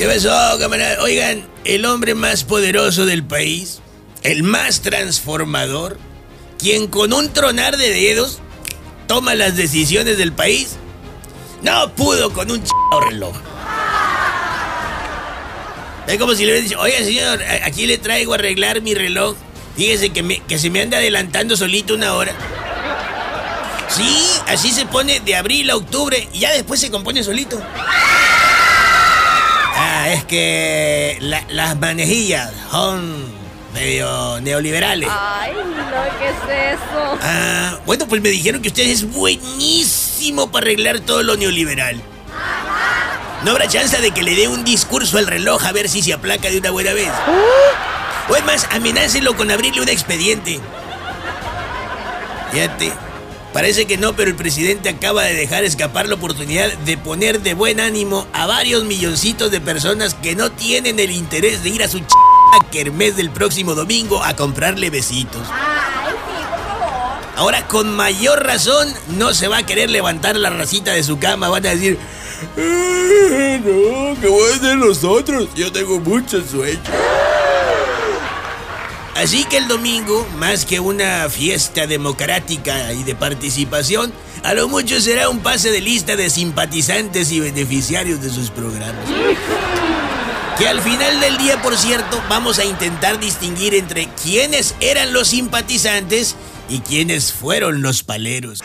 ¿Qué pasó, camarada? Oigan, el hombre más poderoso del país, el más transformador, quien con un tronar de dedos toma las decisiones del país, no pudo con un ch reloj. Es como si le hubiera dicho, oye señor, aquí le traigo a arreglar mi reloj. Fíjese que, que se me anda adelantando solito una hora. Sí, así se pone de abril a octubre y ya después se compone solito. Que las manejillas son medio neoliberales. Ay, no, ¿qué es eso? Ah, bueno, pues me dijeron que usted es buenísimo para arreglar todo lo neoliberal. No habrá chance de que le dé un discurso al reloj a ver si se aplaca de una buena vez. O es más, amenácelo con abrirle un expediente. Fíjate, parece que no, pero el presidente acaba de dejar escapar la oportunidad de poner de buen ánimo a varios milloncitos de personas que no tienen el interés de ir a su ch kermés del próximo domingo a comprarle besitos. Ahora, con mayor razón, no se va a querer levantar la racita de su cama. Van a decir, eh, no, ¿qué voy a hacer nosotros? Yo tengo mucho sueño. Así que el domingo, más que una fiesta democrática y de participación, a lo mucho será un pase de lista de simpatizantes y beneficiarios de sus programas. Que al final del día, por cierto, vamos a intentar distinguir entre quiénes eran los simpatizantes y quiénes fueron los paleros.